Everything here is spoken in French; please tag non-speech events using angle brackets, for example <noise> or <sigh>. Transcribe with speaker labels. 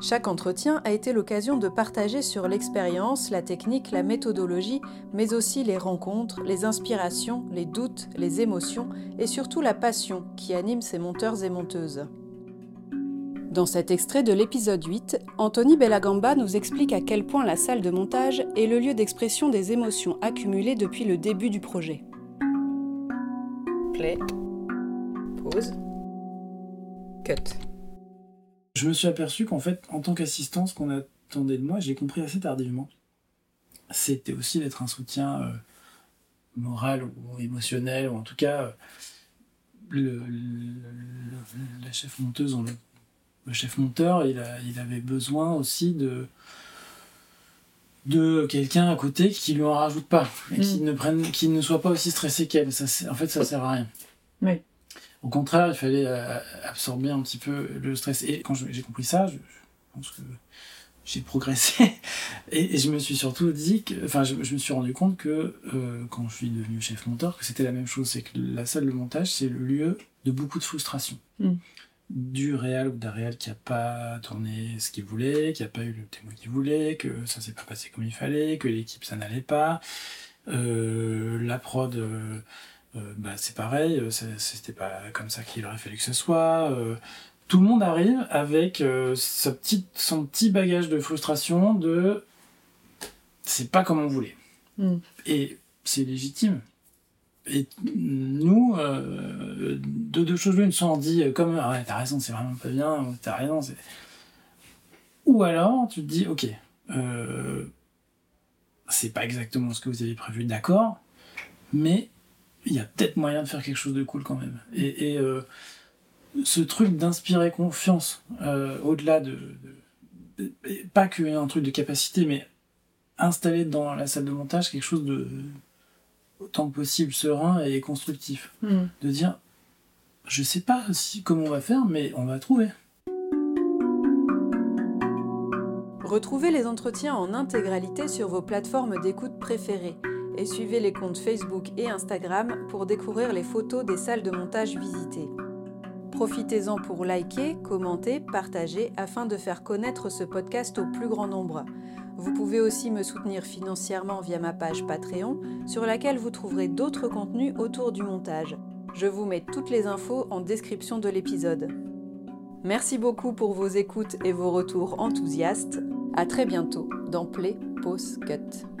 Speaker 1: Chaque entretien a été l'occasion de partager sur l'expérience, la technique, la méthodologie, mais aussi les rencontres, les inspirations, les doutes, les émotions et surtout la passion qui anime ces monteurs et monteuses. Dans cet extrait de l'épisode 8, Anthony Bellagamba nous explique à quel point la salle de montage est le lieu d'expression des émotions accumulées depuis le début du projet. Play. Pause. Cut.
Speaker 2: Je me suis aperçu qu'en fait, en tant qu'assistant, ce qu'on attendait de moi, j'ai compris assez tardivement. C'était aussi d'être un soutien euh, moral ou émotionnel, ou en tout cas, euh, le, la chef monteuse, le, chef monteur, il, a, il avait besoin aussi de de quelqu'un à côté qui lui en rajoute pas et qui mm. ne prenne qui ne soit pas aussi stressé qu'elle ça en fait ça sert à rien
Speaker 1: oui
Speaker 2: au contraire, il fallait euh, absorber un petit peu le stress. Et quand j'ai compris ça, je, pense que j'ai progressé. <laughs> Et, je me suis surtout dit que, enfin, je, me suis rendu compte que euh, quand je suis devenu chef monteur, que c'était la même chose. C'est que la salle de montage, c'est le lieu de beaucoup de frustration. Mm. Du réel ou d'un réel qui n'a pas tourné ce qu'il voulait, qui n'a pas eu le témoin qu'il voulait, que ça s'est pas passé comme il fallait, que l'équipe ça n'allait pas, euh, la prod. Euh, bah, c'est pareil, euh, c'était pas comme ça qu'il aurait fallu que ce soit. Euh, tout le monde arrive avec sa petite, son petit bagage de frustration de c'est pas comme on voulait. Mm. Et c'est légitime. Et nous, de deux choses l'une, soit on dit comme ah ouais, t'as raison, c'est vraiment pas bien, t'as raison, c'est. Ou alors tu te dis ok, c'est pas exactement ce que vous avez prévu, d'accord, mais il y a peut-être moyen de faire quelque chose de cool quand même. Et, euh, ce truc d'inspirer confiance, euh, au-delà de, Pas qu'un truc de capacité, mais installer dans la salle de montage quelque chose de autant que possible serein et constructif. Hmm. De dire, je sais pas si, comment on va faire, mais on va trouver.
Speaker 1: Retrouvez les entretiens en intégralité sur vos plateformes d'écoute préférées et suivez les comptes Facebook et Instagram pour découvrir les photos des salles de montage visitées. Profitez-en pour liker, commenter, partager afin de faire connaître ce podcast au plus grand nombre. Vous pouvez aussi me soutenir financièrement via ma page Patreon sur laquelle vous trouverez d'autres contenus autour du montage. Je vous mets toutes les infos en description de l'épisode. Merci beaucoup pour vos écoutes et vos retours enthousiastes. À très bientôt dans Play Pause Cut.